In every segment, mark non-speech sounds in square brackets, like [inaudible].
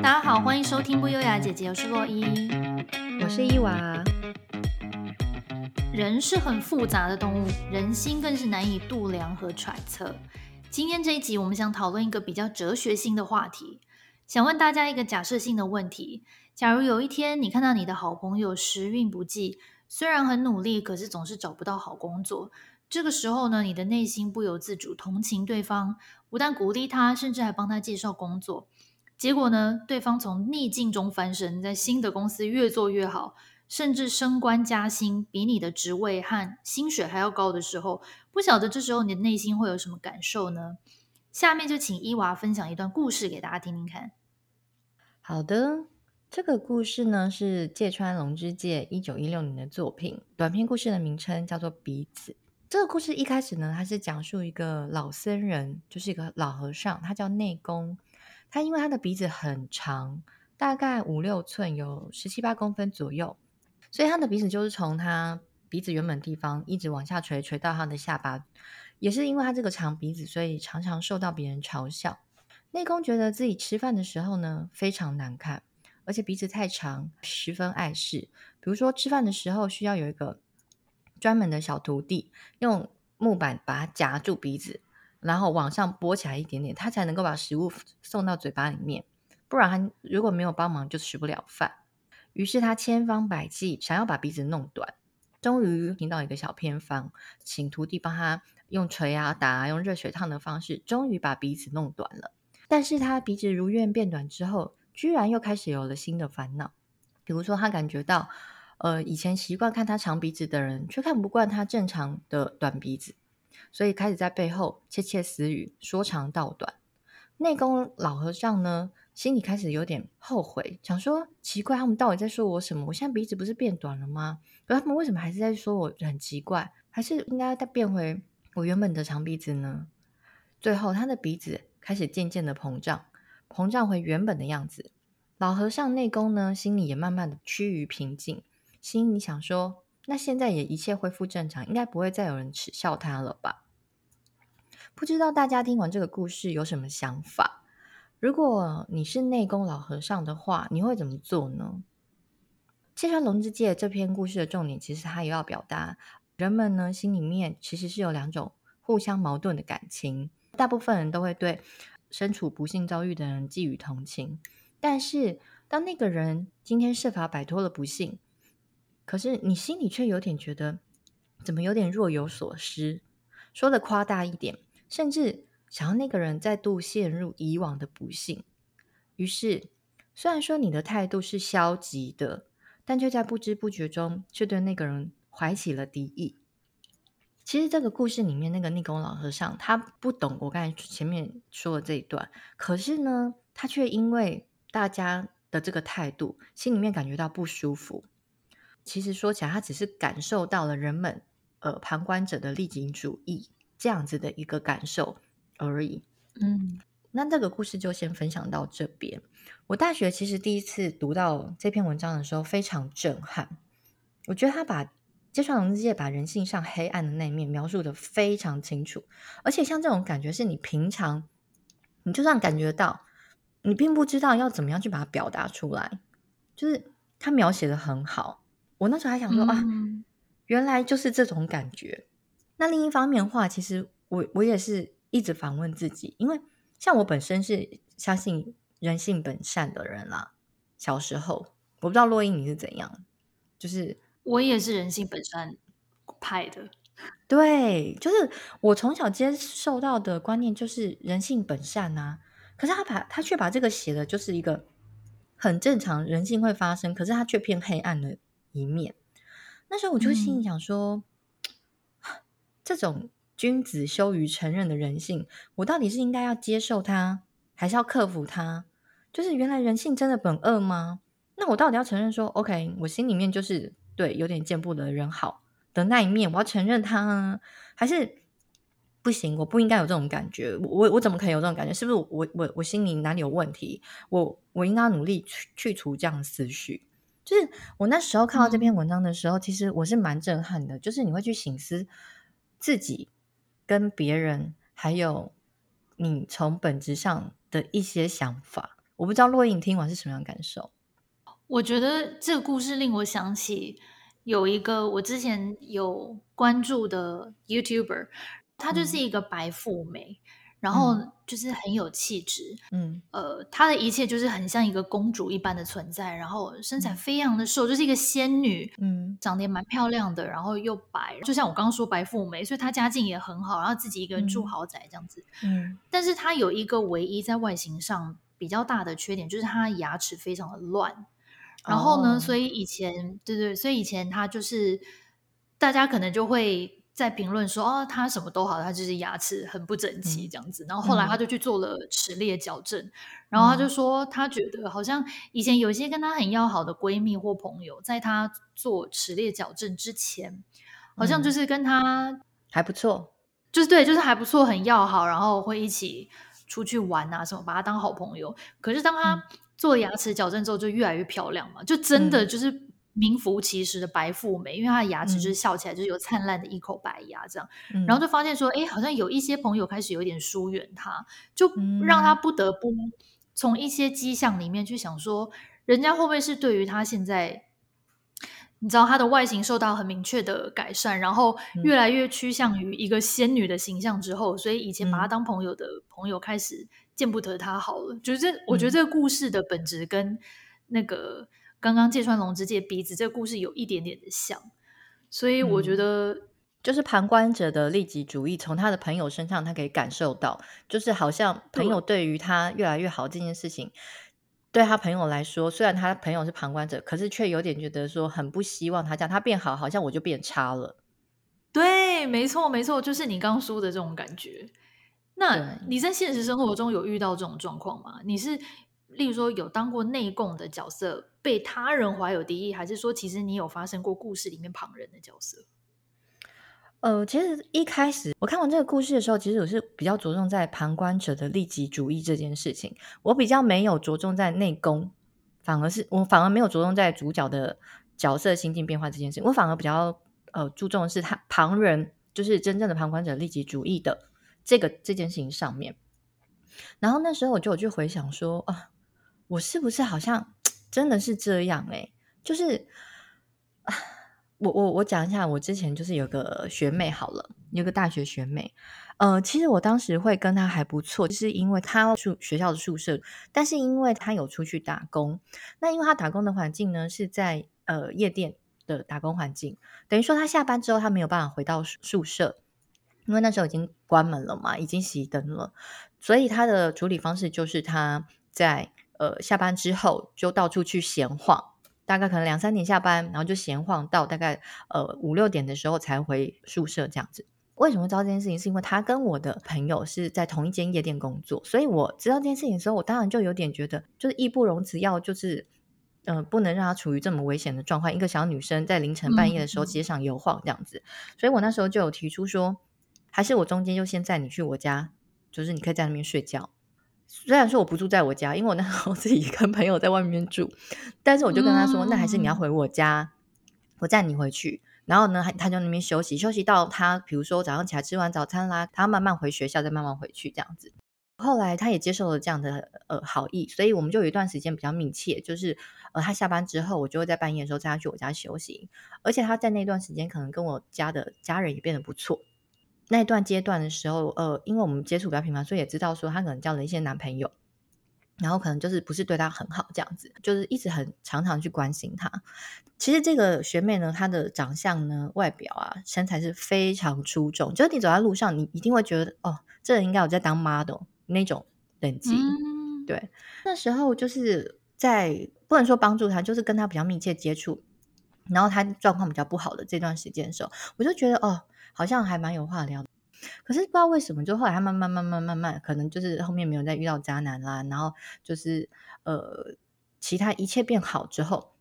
大家好，欢迎收听不优雅姐姐，我是洛伊，我是伊娃。人是很复杂的动物，人心更是难以度量和揣测。今天这一集，我们想讨论一个比较哲学性的话题，想问大家一个假设性的问题：假如有一天你看到你的好朋友时运不济，虽然很努力，可是总是找不到好工作，这个时候呢，你的内心不由自主同情对方，不但鼓励他，甚至还帮他介绍工作。结果呢，对方从逆境中翻身，在新的公司越做越好，甚至升官加薪，比你的职位和薪水还要高的时候，不晓得这时候你的内心会有什么感受呢？下面就请伊娃分享一段故事给大家听听看。好的，这个故事呢是芥川龙之介一九一六年的作品，短篇故事的名称叫做《鼻子》。这个故事一开始呢，它是讲述一个老僧人，就是一个老和尚，他叫内功。他因为他的鼻子很长，大概五六寸，有十七八公分左右，所以他的鼻子就是从他鼻子原本地方一直往下垂，垂到他的下巴。也是因为他这个长鼻子，所以常常受到别人嘲笑。内功觉得自己吃饭的时候呢，非常难看，而且鼻子太长，十分碍事。比如说吃饭的时候，需要有一个专门的小徒弟用木板把它夹住鼻子。然后往上拨起来一点点，他才能够把食物送到嘴巴里面。不然他如果没有帮忙，就吃不了饭。于是他千方百计想要把鼻子弄短。终于听到一个小偏方，请徒弟帮他用锤啊打啊，用热水烫的方式，终于把鼻子弄短了。但是他鼻子如愿变短之后，居然又开始有了新的烦恼。比如说，他感觉到，呃，以前习惯看他长鼻子的人，却看不惯他正常的短鼻子。所以开始在背后窃窃私语，说长道短。内功老和尚呢，心里开始有点后悔，想说奇怪，他们到底在说我什么？我现在鼻子不是变短了吗？可他们为什么还是在说我很奇怪？还是应该再变回我原本的长鼻子呢？最后，他的鼻子开始渐渐的膨胀，膨胀回原本的样子。老和尚内功呢，心里也慢慢的趋于平静，心里想说。那现在也一切恢复正常，应该不会再有人耻笑他了吧？不知道大家听完这个故事有什么想法？如果你是内功老和尚的话，你会怎么做呢？介绍龙之介这篇故事的重点，其实他也要表达人们呢心里面其实是有两种互相矛盾的感情。大部分人都会对身处不幸遭遇的人寄予同情，但是当那个人今天设法摆脱了不幸，可是你心里却有点觉得，怎么有点若有所思？说的夸大一点，甚至想要那个人再度陷入以往的不幸。于是，虽然说你的态度是消极的，但却在不知不觉中却对那个人怀起了敌意。其实这个故事里面那个逆功老和尚，他不懂我刚才前面说的这一段，可是呢，他却因为大家的这个态度，心里面感觉到不舒服。其实说起来，他只是感受到了人们呃旁观者的利己主义这样子的一个感受而已。嗯，那这个故事就先分享到这边。我大学其实第一次读到这篇文章的时候，非常震撼。我觉得他把芥川龙之介把人性上黑暗的那一面描述的非常清楚，而且像这种感觉是你平常你就算感觉到，你并不知道要怎么样去把它表达出来，就是他描写的很好。我那时候还想说、嗯、啊，原来就是这种感觉。那另一方面的话，其实我我也是一直反问自己，因为像我本身是相信人性本善的人啦。小时候，我不知道洛伊你是怎样，就是我也是人性本善派的。[laughs] 对，就是我从小接受到的观念就是人性本善啊。可是他把他却把这个写的就是一个很正常，人性会发生，可是他却偏黑暗的。一面，那时候我就心里想说，嗯、这种君子羞于承认的人性，我到底是应该要接受它，还是要克服它？就是原来人性真的本恶吗？那我到底要承认说，OK，我心里面就是对有点见不得人好的那一面，我要承认它，还是不行？我不应该有这种感觉，我我怎么可以有这种感觉？是不是我我我心里哪里有问题？我我应该努力去去除这样的思绪。就是我那时候看到这篇文章的时候，嗯、其实我是蛮震撼的。就是你会去省思自己跟别人，还有你从本质上的一些想法。我不知道若英听完是什么样的感受？我觉得这个故事令我想起有一个我之前有关注的 YouTuber，他就是一个白富美。嗯然后就是很有气质，嗯，呃，她的一切就是很像一个公主一般的存在，然后身材非常的瘦，嗯、就是一个仙女，嗯，长得也蛮漂亮的，然后又白，就像我刚刚说白富美，所以她家境也很好，然后自己一个人住豪宅这样子，嗯，但是她有一个唯一在外形上比较大的缺点，就是她牙齿非常的乱，然后呢，哦、所以以前对对，所以以前她就是大家可能就会。在评论说哦，他什么都好，他就是牙齿很不整齐这样子。嗯、然后后来他就去做了齿列矫正，嗯、然后他就说他觉得好像以前有一些跟他很要好的闺蜜或朋友，在他做齿列矫正之前，好像就是跟他、嗯、还不错，就是对，就是还不错，很要好，然后会一起出去玩啊什么，把他当好朋友。可是当他做牙齿矫正之后，就越来越漂亮嘛，就真的就是。嗯名副其实的白富美，因为她的牙齿就是笑起来就是有灿烂的一口白牙这样，嗯、然后就发现说，哎，好像有一些朋友开始有点疏远她，就让她不得不从一些迹象里面去想说，人家会不会是对于她现在，你知道她的外形受到很明确的改善，然后越来越趋向于一个仙女的形象之后，所以以前把她当朋友的朋友开始见不得她好了。就是这，我觉得这个故事的本质跟那个。刚刚芥川龙之介鼻子这个故事有一点点的像，所以我觉得、嗯、就是旁观者的利己主义，从他的朋友身上他可以感受到，就是好像朋友对于他越来越好这件事情，对，对他朋友来说，虽然他朋友是旁观者，可是却有点觉得说很不希望他这样，他变好，好像我就变差了。对，没错，没错，就是你刚刚说的这种感觉。那你在现实生活中有遇到这种状况吗？你是？例如说，有当过内供的角色，被他人怀有敌意，还是说，其实你有发生过故事里面旁人的角色？呃，其实一开始我看完这个故事的时候，其实我是比较着重在旁观者的利己主义这件事情，我比较没有着重在内供，反而是我反而没有着重在主角的角色心境变化这件事情，我反而比较呃注重的是他旁人，就是真正的旁观者利己主义的这个这件事情上面。然后那时候我就有去回想说啊。我是不是好像真的是这样诶、欸、就是，我我我讲一下，我之前就是有个学妹好了，有个大学学妹，呃，其实我当时会跟她还不错，就是因为她住学校的宿舍，但是因为她有出去打工，那因为她打工的环境呢是在呃夜店的打工环境，等于说她下班之后她没有办法回到宿舍，因为那时候已经关门了嘛，已经熄灯了，所以她的处理方式就是她在。呃，下班之后就到处去闲晃，大概可能两三点下班，然后就闲晃到大概呃五六点的时候才回宿舍这样子。为什么知道这件事情？是因为他跟我的朋友是在同一间夜店工作，所以我知道这件事情的时候，我当然就有点觉得，就是义不容辞，要就是嗯、呃，不能让她处于这么危险的状况。一个小女生在凌晨半夜的时候街上游晃这样子，嗯、所以我那时候就有提出说，还是我中间就先载你去我家，就是你可以在那边睡觉。虽然说我不住在我家，因为我那 [laughs] 时候自己跟朋友在外面住，但是我就跟他说，嗯、那还是你要回我家，我载你回去。然后呢，他就那边休息，休息到他比如说早上起来吃完早餐啦，他慢慢回学校，再慢慢回去这样子。后来他也接受了这样的呃好意，所以我们就有一段时间比较密切，就是呃他下班之后，我就会在半夜的时候载他去我家休息，而且他在那段时间可能跟我家的家人也变得不错。那一段阶段的时候，呃，因为我们接触比较频繁，所以也知道说她可能交了一些男朋友，然后可能就是不是对她很好这样子，就是一直很常常去关心她。其实这个学妹呢，她的长相呢、外表啊、身材是非常出众，就是你走在路上，你一定会觉得哦，这人应该有在当 model 那种等级。嗯、对，那时候就是在不能说帮助她，就是跟她比较密切接触，然后他状况比较不好的这段时间的时候，我就觉得哦。好像还蛮有话聊，可是不知道为什么，就后来他慢慢慢慢慢慢，可能就是后面没有再遇到渣男啦，然后就是呃，其他一切变好之后，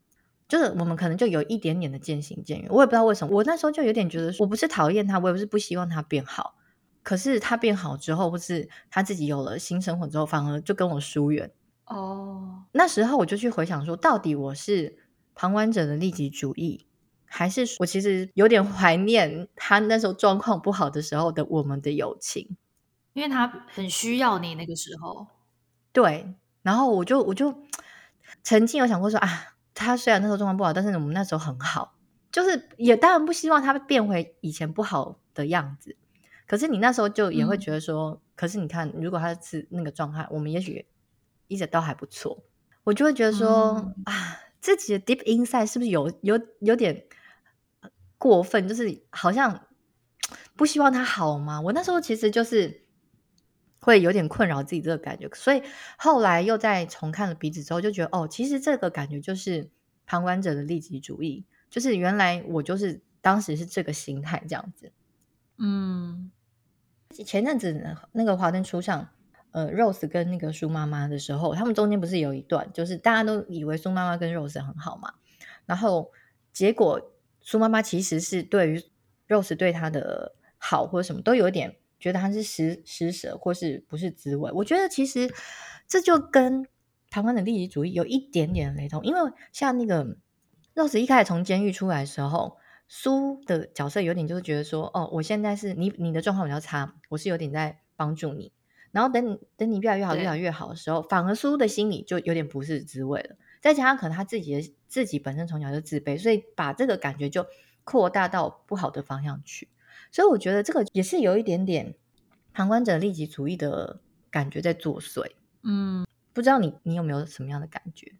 就是我们可能就有一点点的渐行渐远。我也不知道为什么，我那时候就有点觉得，我不是讨厌他，我也不是不希望他变好，可是他变好之后，或是他自己有了新生活之后，反而就跟我疏远。哦，那时候我就去回想说，到底我是旁观者的利己主义。还是我其实有点怀念他那时候状况不好的时候的我们的友情，因为他很需要你那个时候。对，然后我就我就曾经有想过说啊，他虽然那时候状况不好，但是我们那时候很好，就是也当然不希望他变回以前不好的样子。可是你那时候就也会觉得说，嗯、可是你看，如果他是那个状态，我们也许一直都还不错。我就会觉得说、嗯、啊，自己的 deep inside 是不是有有有点过分？就是好像不希望他好吗？我那时候其实就是会有点困扰自己这个感觉。所以后来又再重看了鼻子之后，就觉得哦，其实这个感觉就是旁观者的利己主义，就是原来我就是当时是这个心态这样子。嗯。前阵子那个华灯初上，呃，Rose 跟那个苏妈妈的时候，他们中间不是有一段，就是大家都以为苏妈妈跟 Rose 很好嘛，然后结果苏妈妈其实是对于 Rose 对她的好或者什么都有点觉得她是施施舍或是不是滋味。我觉得其实这就跟台湾的利己主义有一点点雷同，因为像那个 Rose 一开始从监狱出来的时候。苏的角色有点就是觉得说，哦，我现在是你，你的状况比较差，我是有点在帮助你。然后等你等你越来越好，越来越好的时候，反而苏的心里就有点不是滋味了。再加上可能他自己的自己本身从小就自卑，所以把这个感觉就扩大到不好的方向去。所以我觉得这个也是有一点点旁观者利己主义的感觉在作祟。嗯，不知道你你有没有什么样的感觉？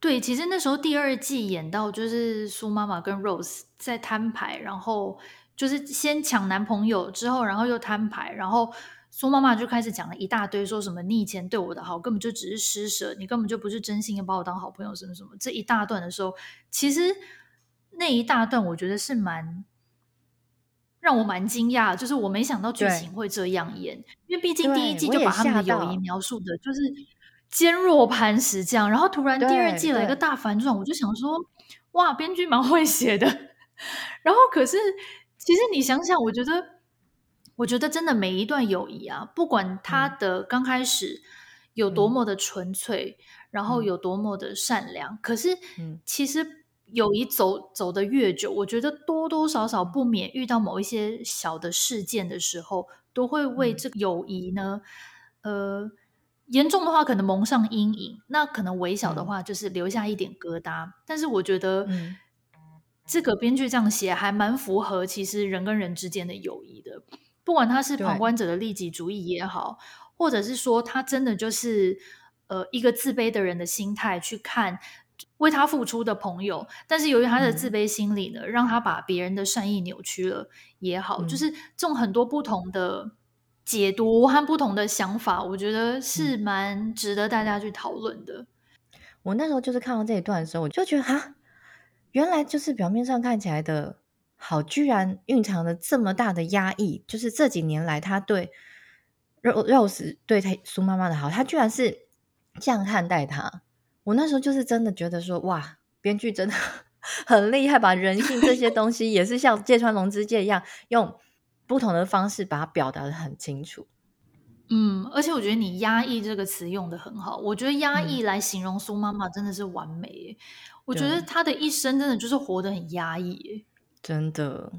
对，其实那时候第二季演到就是苏妈妈跟 Rose 在摊牌，然后就是先抢男朋友之后，然后又摊牌，然后苏妈妈就开始讲了一大堆，说什么你以前对我的好根本就只是施舍，你根本就不是真心的把我当好朋友，什么什么这一大段的时候，其实那一大段我觉得是蛮让我蛮惊讶，就是我没想到剧情会这样演，因为毕竟第一季就把他们的友谊描述的就是。坚若磐石这样，然后突然第二季来一个大反转，我就想说，哇，编剧蛮会写的。[laughs] 然后可是，其实你想想，我觉得，我觉得真的每一段友谊啊，不管他的刚开始有多么的纯粹，嗯、然后有多么的善良，嗯、可是，其实友谊走走得越久，我觉得多多少少不免遇到某一些小的事件的时候，都会为这个友谊呢，嗯、呃。严重的话可能蒙上阴影，那可能微小的话就是留下一点疙瘩。嗯、但是我觉得，这个编剧这样写还蛮符合其实人跟人之间的友谊的。不管他是旁观者的利己主义也好，或者是说他真的就是呃一个自卑的人的心态去看为他付出的朋友，但是由于他的自卑心理呢，嗯、让他把别人的善意扭曲了也好，嗯、就是这种很多不同的。解读和不同的想法，我觉得是蛮值得大家去讨论的。我那时候就是看到这一段的时候，我就觉得哈，原来就是表面上看起来的好，居然蕴藏了这么大的压抑。就是这几年来，他对 Rose 对他苏妈妈的好，他居然是这样看待他。我那时候就是真的觉得说，哇，编剧真的 [laughs] 很厉害，把人性这些东西也是像芥川龙之介一样用。不同的方式把它表达的很清楚，嗯，而且我觉得你“压抑”这个词用的很好。我觉得“压抑”来形容苏妈妈真的是完美。嗯、我觉得她的一生真的就是活得很压抑，真的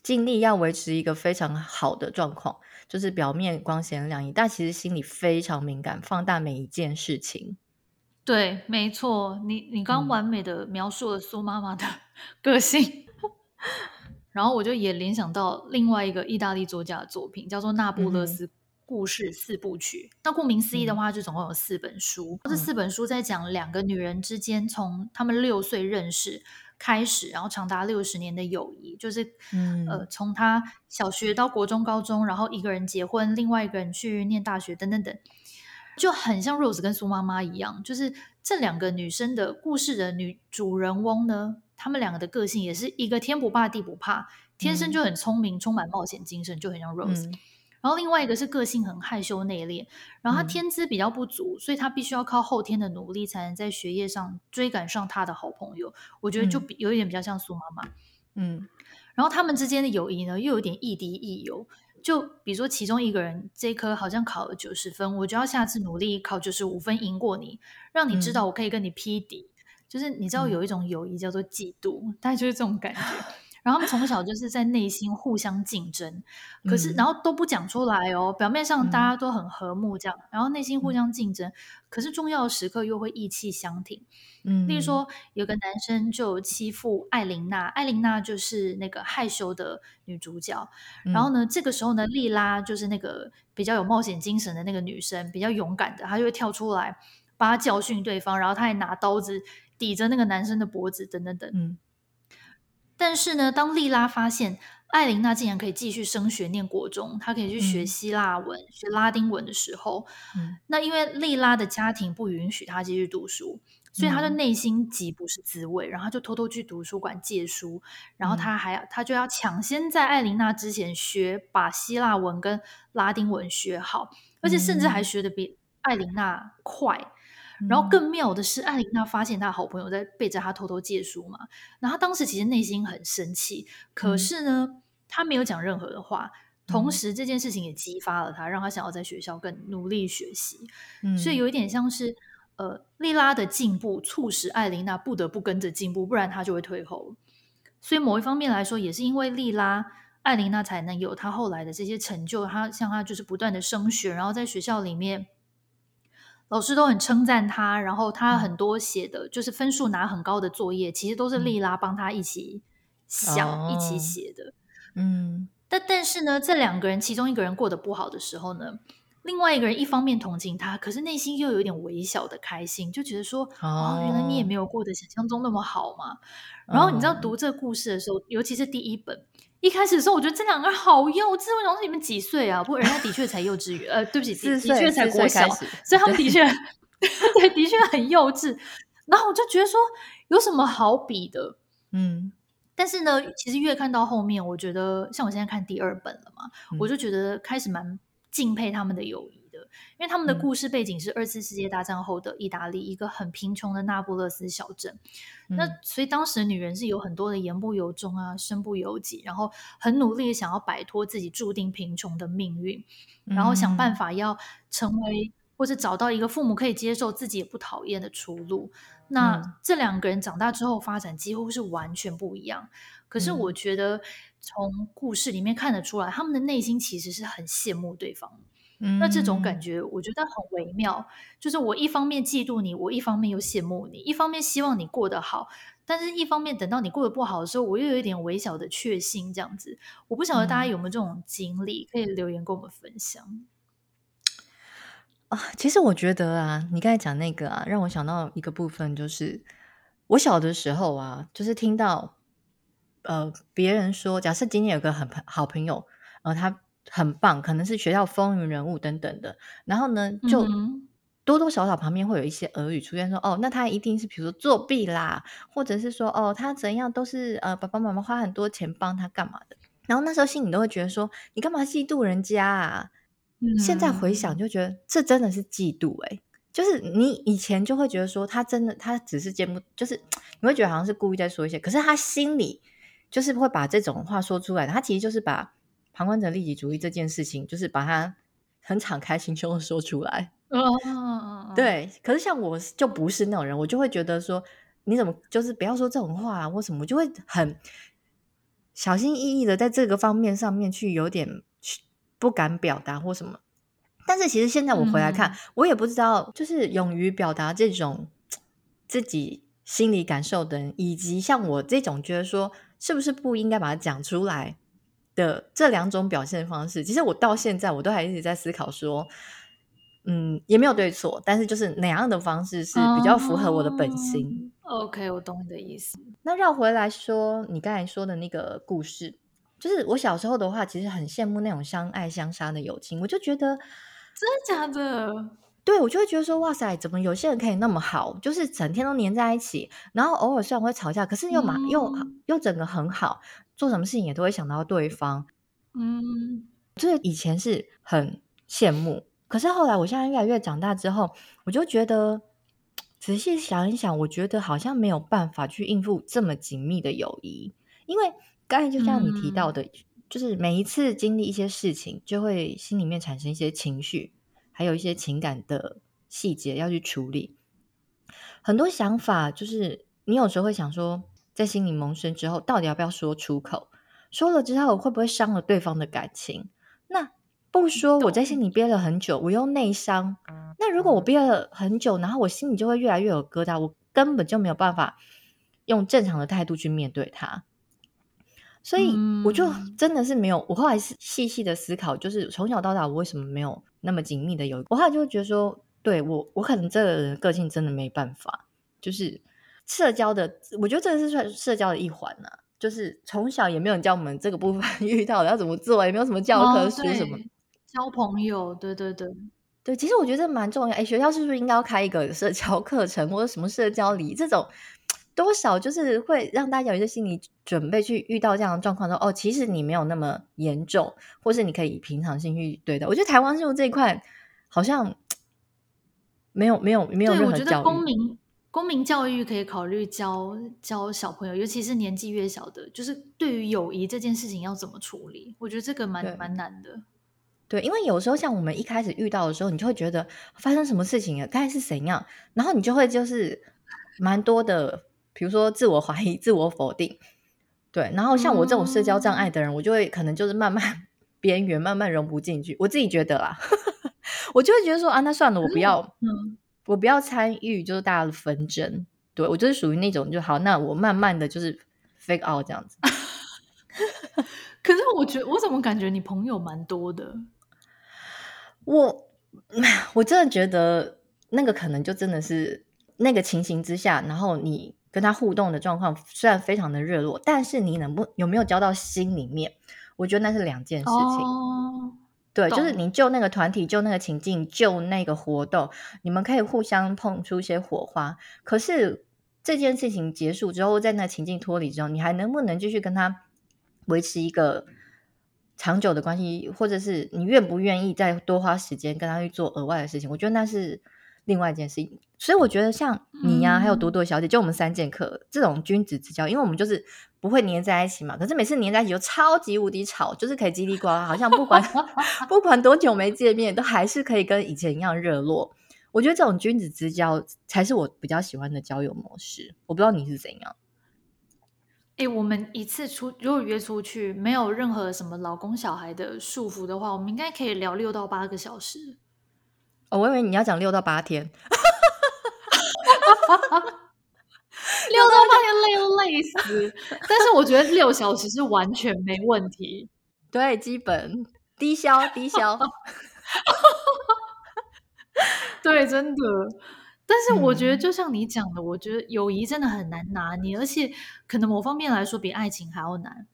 尽力要维持一个非常好的状况，就是表面光鲜亮丽，但其实心里非常敏感，放大每一件事情。对，没错，你你刚完美的描述了苏妈妈的 [laughs] 个性。嗯 [laughs] 然后我就也联想到另外一个意大利作家的作品，叫做《那不勒斯故事四部曲》。嗯、那顾名思义的话，就总共有四本书。嗯、这四本书在讲两个女人之间从她们六岁认识开始，然后长达六十年的友谊，就是、嗯、呃，从他小学到国中、高中，然后一个人结婚，另外一个人去念大学，等等等，就很像 Rose 跟苏妈妈一样，就是这两个女生的故事的女主人翁呢。他们两个的个性也是一个天不怕地不怕，天生就很聪明，嗯、充满冒险精神，就很像 Rose。嗯、然后另外一个是个性很害羞内敛，然后他天资比较不足，嗯、所以他必须要靠后天的努力才能在学业上追赶上他的好朋友。我觉得就比有一点比较像苏妈妈。嗯，然后他们之间的友谊呢，又有点亦敌亦友。就比如说其中一个人这一科好像考了九十分，我就要下次努力考九十五分赢过你，让你知道我可以跟你匹敌。嗯就是你知道有一种友谊叫做嫉妒，大概、嗯、就是这种感觉。[laughs] 然后他们从小就是在内心互相竞争，可是、嗯、然后都不讲出来哦，表面上大家都很和睦这样，嗯、然后内心互相竞争，嗯、可是重要的时刻又会意气相挺。嗯，例如说有个男生就欺负艾琳娜，艾琳娜就是那个害羞的女主角，嗯、然后呢，这个时候呢，莉拉就是那个比较有冒险精神的那个女生，比较勇敢的，她就会跳出来帮她教训对方，然后她还拿刀子抵着那个男生的脖子，等等等。嗯。但是呢，当莉拉发现艾琳娜竟然可以继续升学念国中，她可以去学希腊文、嗯、学拉丁文的时候，嗯、那因为莉拉的家庭不允许她继续读书，所以她的内心极不是滋味，然后她就偷偷去图书馆借书，然后她还她就要抢先在艾琳娜之前学，把希腊文跟拉丁文学好，而且甚至还学的比艾琳娜快。然后更妙的是，艾琳娜发现她好朋友在背着她偷偷借书嘛，然后她当时其实内心很生气，可是呢，嗯、她没有讲任何的话。同时，这件事情也激发了她，让她想要在学校更努力学习。嗯、所以有一点像是，呃，莉拉的进步促使艾琳娜不得不跟着进步，不然她就会退后。所以某一方面来说，也是因为莉拉，艾琳娜才能有她后来的这些成就。她像她就是不断的升学，然后在学校里面。老师都很称赞他，然后他很多写的、嗯、就是分数拿很高的作业，其实都是莉拉帮他一起想、嗯、一起写的。嗯，但但是呢，这两个人其中一个人过得不好的时候呢，另外一个人一方面同情他，可是内心又有点微小的开心，就觉得说，哦，哦，原来你也没有过得想象中那么好嘛。然后你知道读这个故事的时候，尤其是第一本。一开始的时候，我觉得这两个人好幼稚。我想说你们几岁啊？不过人家的确才幼稚园，呃，对不起，的确才国小，所以他们的确，对，的确很幼稚。然后我就觉得说，有什么好比的？嗯，但是呢，其实越看到后面，我觉得像我现在看第二本了嘛，嗯、我就觉得开始蛮敬佩他们的友谊。因为他们的故事背景是二次世界大战后的意大利一个很贫穷的那不勒斯小镇，嗯、那所以当时的女人是有很多的言不由衷啊，身不由己，然后很努力想要摆脱自己注定贫穷的命运，然后想办法要成为或者找到一个父母可以接受自己也不讨厌的出路。那这两个人长大之后发展几乎是完全不一样，可是我觉得从故事里面看得出来，他们的内心其实是很羡慕对方。那这种感觉我觉得很微妙，就是我一方面嫉妒你，我一方面又羡慕你，一方面希望你过得好，但是一方面等到你过得不好的时候，我又有一点微小的确信，这样子。我不晓得大家有没有这种经历，可以留言跟我们分享。啊，其实我觉得啊，你刚才讲那个啊，让我想到一个部分，就是我小的时候啊，就是听到呃别人说，假设今天有个很好朋友，呃他。很棒，可能是学校风云人物等等的。然后呢，就多多少少旁边会有一些耳语出现说，哦，那他一定是比如说作弊啦，或者是说哦，他怎样都是呃爸爸妈妈花很多钱帮他干嘛的。然后那时候心里都会觉得说，你干嘛嫉妒人家啊？嗯、现在回想就觉得这真的是嫉妒诶、欸，就是你以前就会觉得说他真的他只是见不，就是你会觉得好像是故意在说一些，可是他心里就是会把这种话说出来的，他其实就是把。旁观者利己主义这件事情，就是把它很敞开心胸的说出来。哦，对。可是像我就不是那种人，我就会觉得说，你怎么就是不要说这种话啊，或什么，我就会很小心翼翼的在这个方面上面去有点不敢表达或什么。但是其实现在我回来看，嗯、我也不知道，就是勇于表达这种自己心理感受的人，以及像我这种觉得说，是不是不应该把它讲出来。的这两种表现方式，其实我到现在我都还一直在思考说，嗯，也没有对错，但是就是哪样的方式是比较符合我的本心。Oh, OK，我懂你的意思。那绕回来说，你刚才说的那个故事，就是我小时候的话，其实很羡慕那种相爱相杀的友情，我就觉得真的假的？对，我就会觉得说，哇塞，怎么有些人可以那么好，就是整天都黏在一起，然后偶尔虽然会吵架，可是又马、嗯、又又整个很好。做什么事情也都会想到对方，嗯，这以前是很羡慕，可是后来我现在越来越长大之后，我就觉得仔细想一想，我觉得好像没有办法去应付这么紧密的友谊，因为刚才就像你提到的，嗯、就是每一次经历一些事情，就会心里面产生一些情绪，还有一些情感的细节要去处理，很多想法就是你有时候会想说。在心里萌生之后，到底要不要说出口？说了之后会不会伤了对方的感情？那不说，我在心里憋了很久，我又内伤。那如果我憋了很久，然后我心里就会越来越有疙瘩，我根本就没有办法用正常的态度去面对他。所以我就真的是没有，我后来是细细的思考，就是从小到大我为什么没有那么紧密的友谊？我后来就会觉得说，对，我我可能这个人个性真的没办法，就是社交的，我觉得这个是算社交的一环呢、啊。就是从小也没有人教我们这个部分 [laughs] 遇到的要怎么做，也没有什么教科书什么、哦、交朋友，对对对对。其实我觉得这蛮重要。哎，学校是不是应该要开一个社交课程，或者什么社交礼这种？多少就是会让大家有一些心理准备，去遇到这样的状况，说哦，其实你没有那么严重，或是你可以平常心去对待。我觉得台湾就这一块好像没有没有没有任何教育。我觉得公民公民教育可以考虑教教小朋友，尤其是年纪越小的，就是对于友谊这件事情要怎么处理，我觉得这个蛮蛮难的。对，因为有时候像我们一开始遇到的时候，你就会觉得发生什么事情了，该是怎样，然后你就会就是蛮多的。比如说自我怀疑、自我否定，对，然后像我这种社交障碍的人，嗯、我就会可能就是慢慢 [laughs] 边缘，慢慢融不进去。我自己觉得啦，[laughs] 我就会觉得说啊，那算了，我不要，嗯，我不要参与，就是大家的纷争。对，我就是属于那种就好，那我慢慢的就是 fake out 这样子。[laughs] 可是我觉得，我怎么感觉你朋友蛮多的？我 [sighs] 我真的觉得那个可能就真的是那个情形之下，然后你。跟他互动的状况虽然非常的热络，但是你能不有没有交到心里面？我觉得那是两件事情。哦、对，就是你就那个团体，就那个情境，就那个活动，你们可以互相碰出一些火花。可是这件事情结束之后，在那情境脱离之后，你还能不能继续跟他维持一个长久的关系？或者是你愿不愿意再多花时间跟他去做额外的事情？我觉得那是。另外一件事情，所以我觉得像你呀、还有朵朵小姐，就我们三剑客这种君子之交，因为我们就是不会黏在一起嘛。可是每次黏在一起就超级无敌吵，就是可以叽里呱啦，好像不管 [laughs] 不管多久没见面，都还是可以跟以前一样热络。我觉得这种君子之交才是我比较喜欢的交友模式。我不知道你是怎样。哎、欸，我们一次出如果约出去，没有任何什么老公小孩的束缚的话，我们应该可以聊六到八个小时。哦，我以为你要讲六到八天，[laughs] 六到八天累都累死。但是我觉得六小时是完全没问题，对，基本低消低消。[laughs] 对，真的。但是我觉得，就像你讲的，嗯、我觉得友谊真的很难拿捏，而且可能某方面来说比爱情还要难。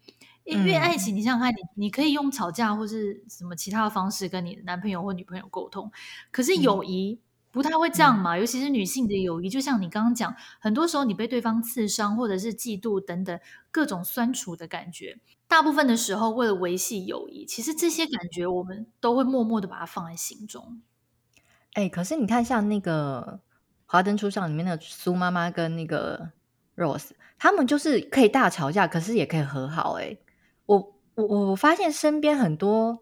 因为爱情，你想想看，你你可以用吵架或是什么其他的方式跟你的男朋友或女朋友沟通，可是友谊不太会这样嘛。嗯、尤其是女性的友谊，就像你刚刚讲，很多时候你被对方刺伤，或者是嫉妒等等各种酸楚的感觉，大部分的时候为了维系友谊，其实这些感觉我们都会默默的把它放在心中。哎、欸，可是你看，像那个《华灯初上》里面的苏妈妈跟那个 Rose，他们就是可以大吵架，可是也可以和好、欸。哎。我我我发现身边很多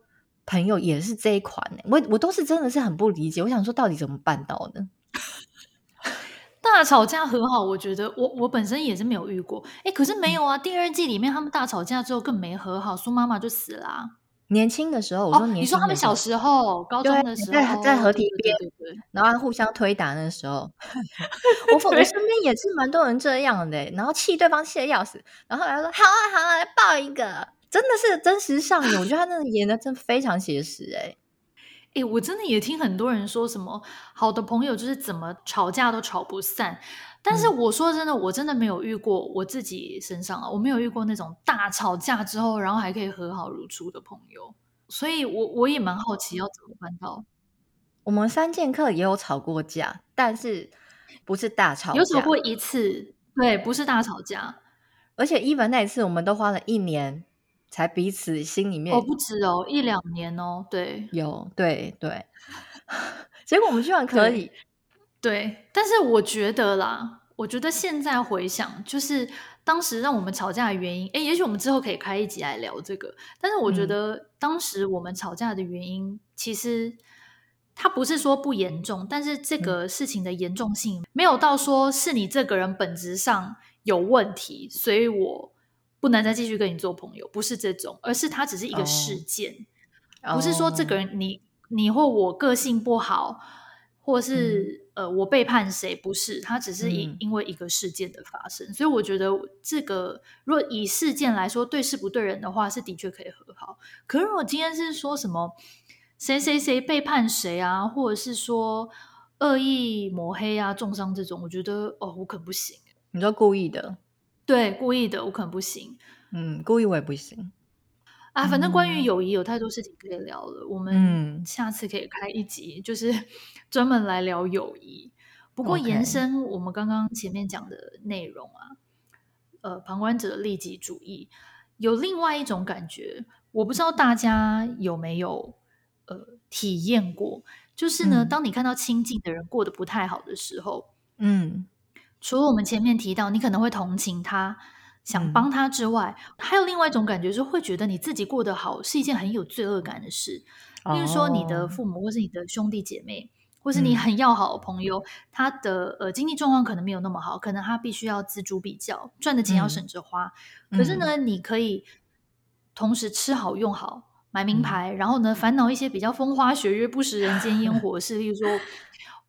朋友也是这一款，我我都是真的是很不理解。我想说，到底怎么办到的？[laughs] 大吵架和好，我觉得我我本身也是没有遇过。哎，可是没有啊！第二季里面他们大吵架之后更没和好，苏妈妈就死了啊。年轻的时候，我说年你说他们小时候，高中的时候，在在河堤边，对对对，然后互相推打那时候，[laughs] 我 [laughs] 我身边也是蛮多人这样的，然后气对方气得要死，然后后来说好啊好啊，来抱一个。真的是真实上演，我觉得他那个 [laughs] 演的真非常写实哎。哎，我真的也听很多人说什么好的朋友就是怎么吵架都吵不散，但是我说真的，我真的没有遇过我自己身上啊，我没有遇过那种大吵架之后然后还可以和好如初的朋友，所以我我也蛮好奇要怎么办到。我们三剑客也有吵过架，但是不是大吵架，有吵过一次，对，不是大吵架，而且 even 那一次我们都花了一年。才彼此心里面哦，不止哦，一两年哦，对，有对对，[laughs] 结果我们居然可以对，对，但是我觉得啦，我觉得现在回想，就是当时让我们吵架的原因，诶，也许我们之后可以开一集来聊这个。但是我觉得当时我们吵架的原因，嗯、其实它不是说不严重，但是这个事情的严重性没有到说是你这个人本质上。有问题，所以我不能再继续跟你做朋友，不是这种，而是它只是一个事件，oh. 不是说这个人你你或我个性不好，或是、嗯、呃我背叛谁，不是，它只是因因为一个事件的发生，嗯、所以我觉得这个如果以事件来说对事不对人的话，是的确可以和好。可是如果今天是说什么谁谁谁背叛谁啊，或者是说恶意抹黑啊、重伤这种，我觉得哦，我可不行。你说故意的，对，故意的，我可能不行。嗯，故意我也不行。啊，反正关于友谊有太多事情可以聊了，嗯、我们下次可以开一集，就是 [laughs] 专门来聊友谊。不过延伸我们刚刚前面讲的内容啊，呃，旁观者的利己主义有另外一种感觉，我不知道大家有没有呃体验过，就是呢，嗯、当你看到亲近的人过得不太好的时候，嗯。除了我们前面提到，你可能会同情他，想帮他之外，嗯、还有另外一种感觉，是会觉得你自己过得好是一件很有罪恶感的事。例如说，你的父母，或是你的兄弟姐妹，或是你很要好的朋友，嗯、他的呃经济状况可能没有那么好，可能他必须要錙铢比较，赚的钱要省着花。嗯、可是呢，你可以同时吃好用好，买名牌，嗯、然后呢，烦恼一些比较风花雪月、不食人间烟火的事，例如说。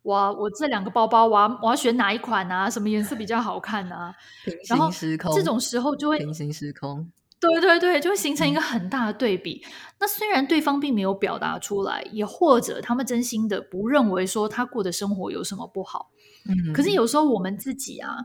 哇，我这两个包包，我要我要选哪一款啊？什么颜色比较好看啊？平行时空，然后这种时候就会平行时空，对对对，就会形成一个很大的对比。嗯、那虽然对方并没有表达出来，也或者他们真心的不认为说他过的生活有什么不好，嗯，可是有时候我们自己啊，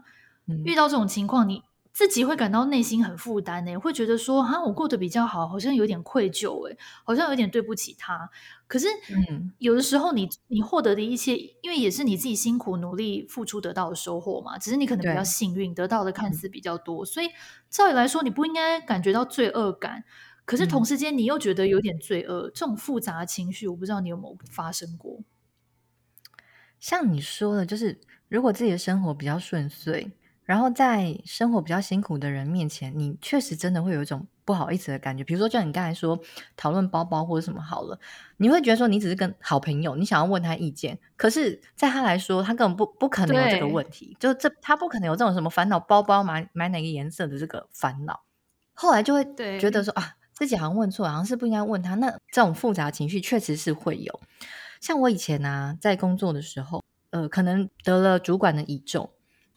嗯、遇到这种情况，你。自己会感到内心很负担呢，会觉得说，哈，我过得比较好，好像有点愧疚，诶，好像有点对不起他。可是，嗯，有的时候你你获得的一切，因为也是你自己辛苦努力付出得到的收获嘛，只是你可能比较幸运，得到的看似比较多，所以照理来说，你不应该感觉到罪恶感。可是同时间，你又觉得有点罪恶，这种复杂的情绪，我不知道你有没有发生过。像你说的，就是如果自己的生活比较顺遂。然后在生活比较辛苦的人面前，你确实真的会有一种不好意思的感觉。比如说，像你刚才说讨论包包或者什么好了，你会觉得说你只是跟好朋友，你想要问他意见，可是在他来说，他根本不不可能有这个问题，就这他不可能有这种什么烦恼，包包买买哪个颜色的这个烦恼。后来就会觉得说啊，自己好像问错，好像是不应该问他。那这种复杂情绪确实是会有。像我以前呢、啊，在工作的时候，呃，可能得了主管的倚重。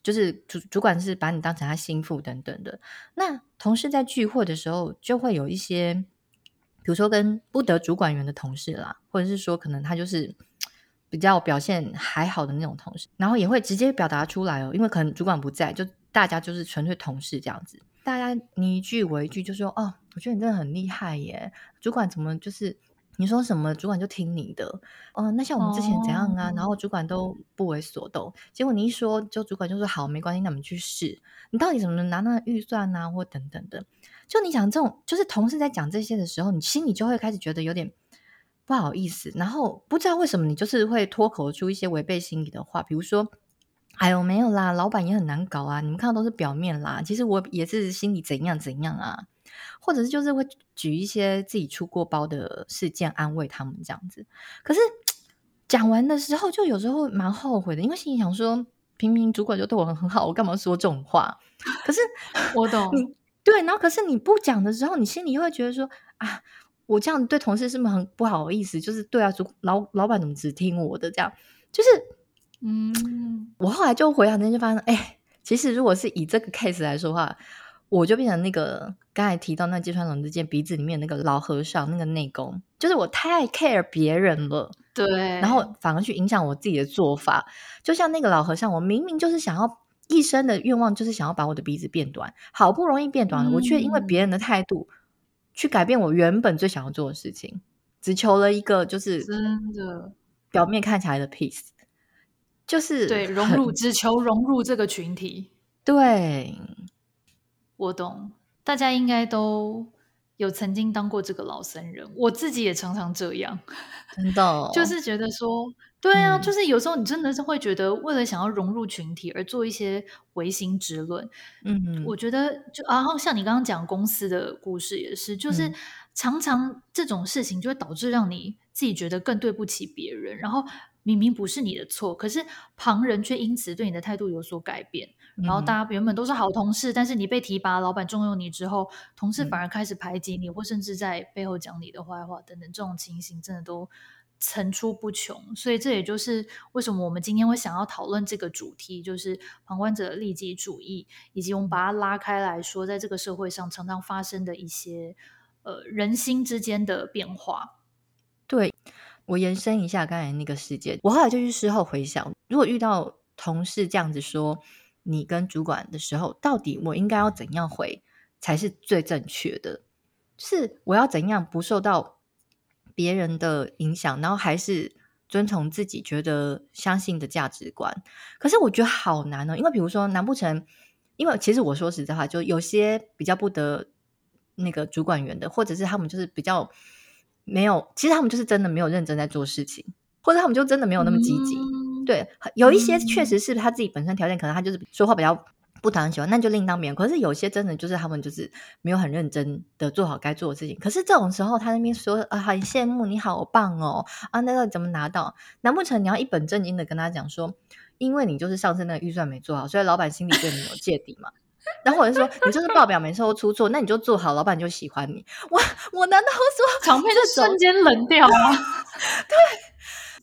就是主主管是把你当成他心腹等等的，那同事在聚会的时候就会有一些，比如说跟不得主管缘的同事啦，或者是说可能他就是 [tsk] 比较表现还好的那种同事，然后也会直接表达出来哦，因为可能主管不在，就大家就是纯粹同事这样子，大家你一句我一句就说哦，我觉得你真的很厉害耶，主管怎么就是。你说什么，主管就听你的。哦，那像我们之前怎样啊？Oh. 然后主管都不为所动。结果你一说，就主管就说好，没关系，那我们去试。你到底怎么能拿那预算啊，或等等的？就你讲这种，就是同事在讲这些的时候，你心里就会开始觉得有点不好意思。然后不知道为什么，你就是会脱口出一些违背心理的话，比如说，哎呦没有啦，老板也很难搞啊。你们看到都是表面啦，其实我也是心里怎样怎样啊。或者是就是会举一些自己出过包的事件安慰他们这样子，可是讲完的时候就有时候蛮后悔的，因为心里想说，平平主管就对我很好，我干嘛说这种话？可是 [laughs] 我懂，你对，然后可是你不讲的时候，你心里又会觉得说啊，我这样对同事是不是很不好意思？就是对啊，主老老板怎么只听我的这样？就是嗯，我后来就回想，那就发现，哎、欸，其实如果是以这个 case 来说的话。我就变成那个刚才提到那芥川龙之介鼻子里面那个老和尚，那个内功，就是我太 care 别人了，对，然后反而去影响我自己的做法。就像那个老和尚，我明明就是想要一生的愿望，就是想要把我的鼻子变短，好不容易变短了，嗯、我却因为别人的态度去改变我原本最想要做的事情，只求了一个就是真的表面看起来的 peace，就是对融入，只求融入这个群体，对。我懂，大家应该都有曾经当过这个老僧人，我自己也常常这样，[laughs] 真的、哦，就。是觉得说，对啊，嗯、就是有时候你真的是会觉得，为了想要融入群体而做一些违心之论。嗯哼，我觉得就然后像你刚刚讲公司的故事也是，就是常常这种事情就会导致让你自己觉得更对不起别人，然后明明不是你的错，可是旁人却因此对你的态度有所改变。然后大家原本都是好同事，但是你被提拔，老板重用你之后，同事反而开始排挤你，或甚至在背后讲你的坏话等等，这种情形真的都层出不穷。所以这也就是为什么我们今天会想要讨论这个主题，就是旁观者的利己主义，以及我们把它拉开来说，在这个社会上常常发生的一些呃人心之间的变化。对，我延伸一下刚才那个事件，我后来就去事后回想，如果遇到同事这样子说。你跟主管的时候，到底我应该要怎样回才是最正确的？是我要怎样不受到别人的影响，然后还是遵从自己觉得相信的价值观？可是我觉得好难哦，因为比如说，难不成因为其实我说实在话，就有些比较不得那个主管员的，或者是他们就是比较没有，其实他们就是真的没有认真在做事情，或者他们就真的没有那么积极。嗯对，有一些确实是他自己本身条件，可能他就是说话比较不讨人喜欢，那就另当别论。可是有些真的就是他们就是没有很认真的做好该做的事情。可是这种时候，他那边说啊，很羡慕你好棒哦啊，那个怎么拿到？难不成你要一本正经的跟他讲说，因为你就是上次那个预算没做好，所以老板心里对你有芥蒂嘛？然后我就说你就是报表每次都出错，那你就做好，老板就喜欢你。我我难道说场面就瞬间冷掉吗？[laughs] 对，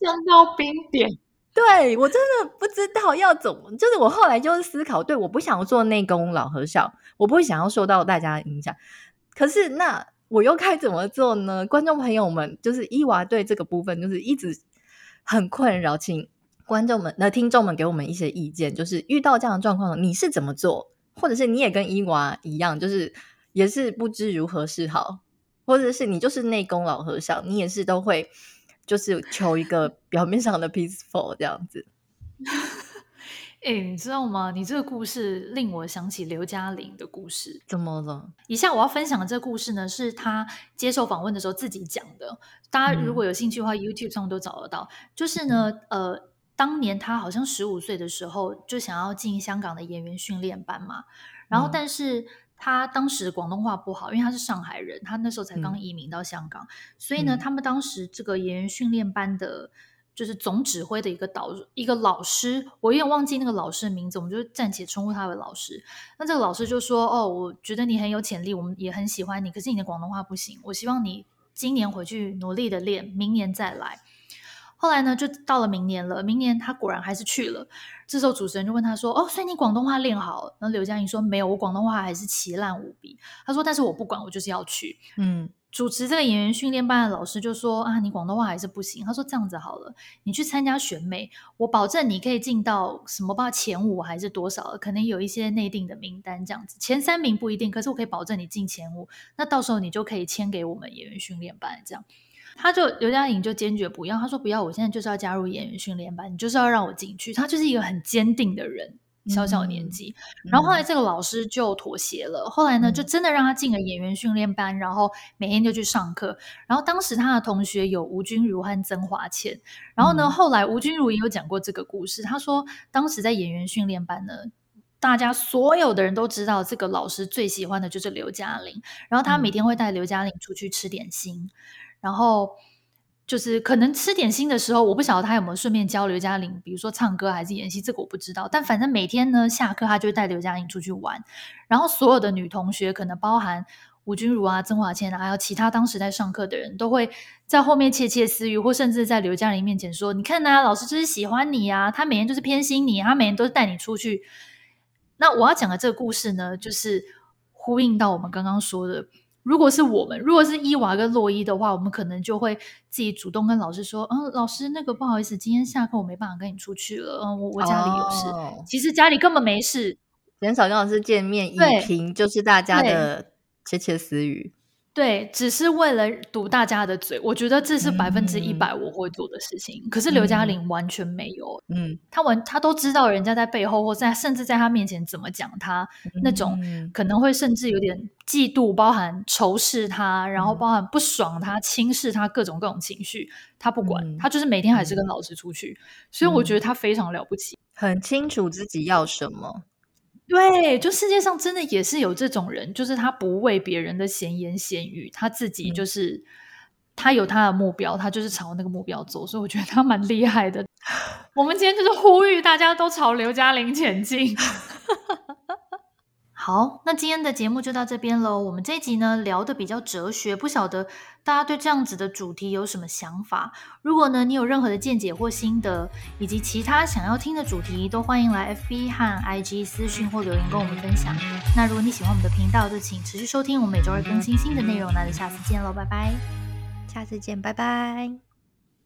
[laughs] 降到冰点。[laughs] 对，我真的不知道要怎么，就是我后来就是思考，对，我不想做内功老和尚，我不会想要受到大家的影响。可是那我又该怎么做呢？观众朋友们，就是伊娃对这个部分就是一直很困扰，请观众们、那听众们给我们一些意见，就是遇到这样的状况，你是怎么做？或者是你也跟伊娃一样，就是也是不知如何是好，或者是你就是内功老和尚，你也是都会。就是求一个 [laughs] 表面上的 peaceful 这样子。哎、欸，你知道吗？你这个故事令我想起刘嘉玲的故事。怎么了？以下我要分享的这个故事呢，是她接受访问的时候自己讲的。大家如果有兴趣的话、嗯、，YouTube 上都找得到。就是呢，呃，当年他好像十五岁的时候，就想要进香港的演员训练班嘛。然后，但是。嗯他当时广东话不好，因为他是上海人，他那时候才刚移民到香港，嗯、所以呢，他们当时这个演员训练班的，就是总指挥的一个导一个老师，我有点忘记那个老师的名字，我们就暂且称呼他为老师。那这个老师就说：“哦，我觉得你很有潜力，我们也很喜欢你，可是你的广东话不行，我希望你今年回去努力的练，明年再来。”后来呢，就到了明年了。明年他果然还是去了。这时候主持人就问他说：“哦，所以你广东话练好了？”然后刘嘉玲说：“没有，我广东话还是奇烂无比。”他说：“但是我不管，我就是要去。”嗯，主持这个演员训练班的老师就说：“啊，你广东话还是不行。”他说：“这样子好了，你去参加选美，我保证你可以进到什么，吧前五还是多少，可能有一些内定的名单这样子，前三名不一定，可是我可以保证你进前五。那到时候你就可以签给我们演员训练班这样。”他就刘嘉玲就坚决不要，他说不要，我现在就是要加入演员训练班，你就是要让我进去。他就是一个很坚定的人，小小年纪。嗯、然后后来这个老师就妥协了，嗯、后来呢就真的让他进了演员训练班，然后每天就去上课。然后当时他的同学有吴君如和曾华倩。然后呢，嗯、后来吴君如也有讲过这个故事，他说当时在演员训练班呢，大家所有的人都知道这个老师最喜欢的就是刘嘉玲，然后他每天会带刘嘉玲出去吃点心。嗯然后就是可能吃点心的时候，我不晓得他有没有顺便教刘嘉玲，比如说唱歌还是演戏，这个我不知道。但反正每天呢，下课他就带刘嘉玲出去玩。然后所有的女同学，可能包含吴君如啊、曾华倩啊，还有其他当时在上课的人，都会在后面窃窃私语，或甚至在刘嘉玲面前说：“你看呐，老师就是喜欢你啊，他每天就是偏心你，他每天都是带你出去。”那我要讲的这个故事呢，就是呼应到我们刚刚说的。如果是我们，如果是伊娃跟洛伊的话，我们可能就会自己主动跟老师说：“嗯，老师，那个不好意思，今天下课我没办法跟你出去了。嗯，我我家里有事。哦、其实家里根本没事，很少跟老师见面，以凭就是大家的窃窃私语。”对，只是为了堵大家的嘴，我觉得这是百分之一百我会做的事情。嗯、可是刘嘉玲完全没有，嗯，他完他都知道人家在背后或在甚至在他面前怎么讲他，嗯、那种可能会甚至有点嫉妒，包含仇视他，然后包含不爽他、轻视他各种各种情绪，他不管，嗯、他就是每天还是跟老师出去，嗯、所以我觉得他非常了不起，很清楚自己要什么。对，就世界上真的也是有这种人，就是他不为别人的闲言闲语，他自己就是、嗯、他有他的目标，他就是朝那个目标走，所以我觉得他蛮厉害的。我们今天就是呼吁大家都朝刘嘉玲前进。[laughs] 好，那今天的节目就到这边喽。我们这一集呢聊的比较哲学，不晓得大家对这样子的主题有什么想法？如果呢你有任何的见解或心得，以及其他想要听的主题，都欢迎来 FB 和 IG 私讯或留言跟我们分享。那如果你喜欢我们的频道，就请持续收听，我们每周二更新新的内容。那就下次见喽，拜拜！下次见，拜拜。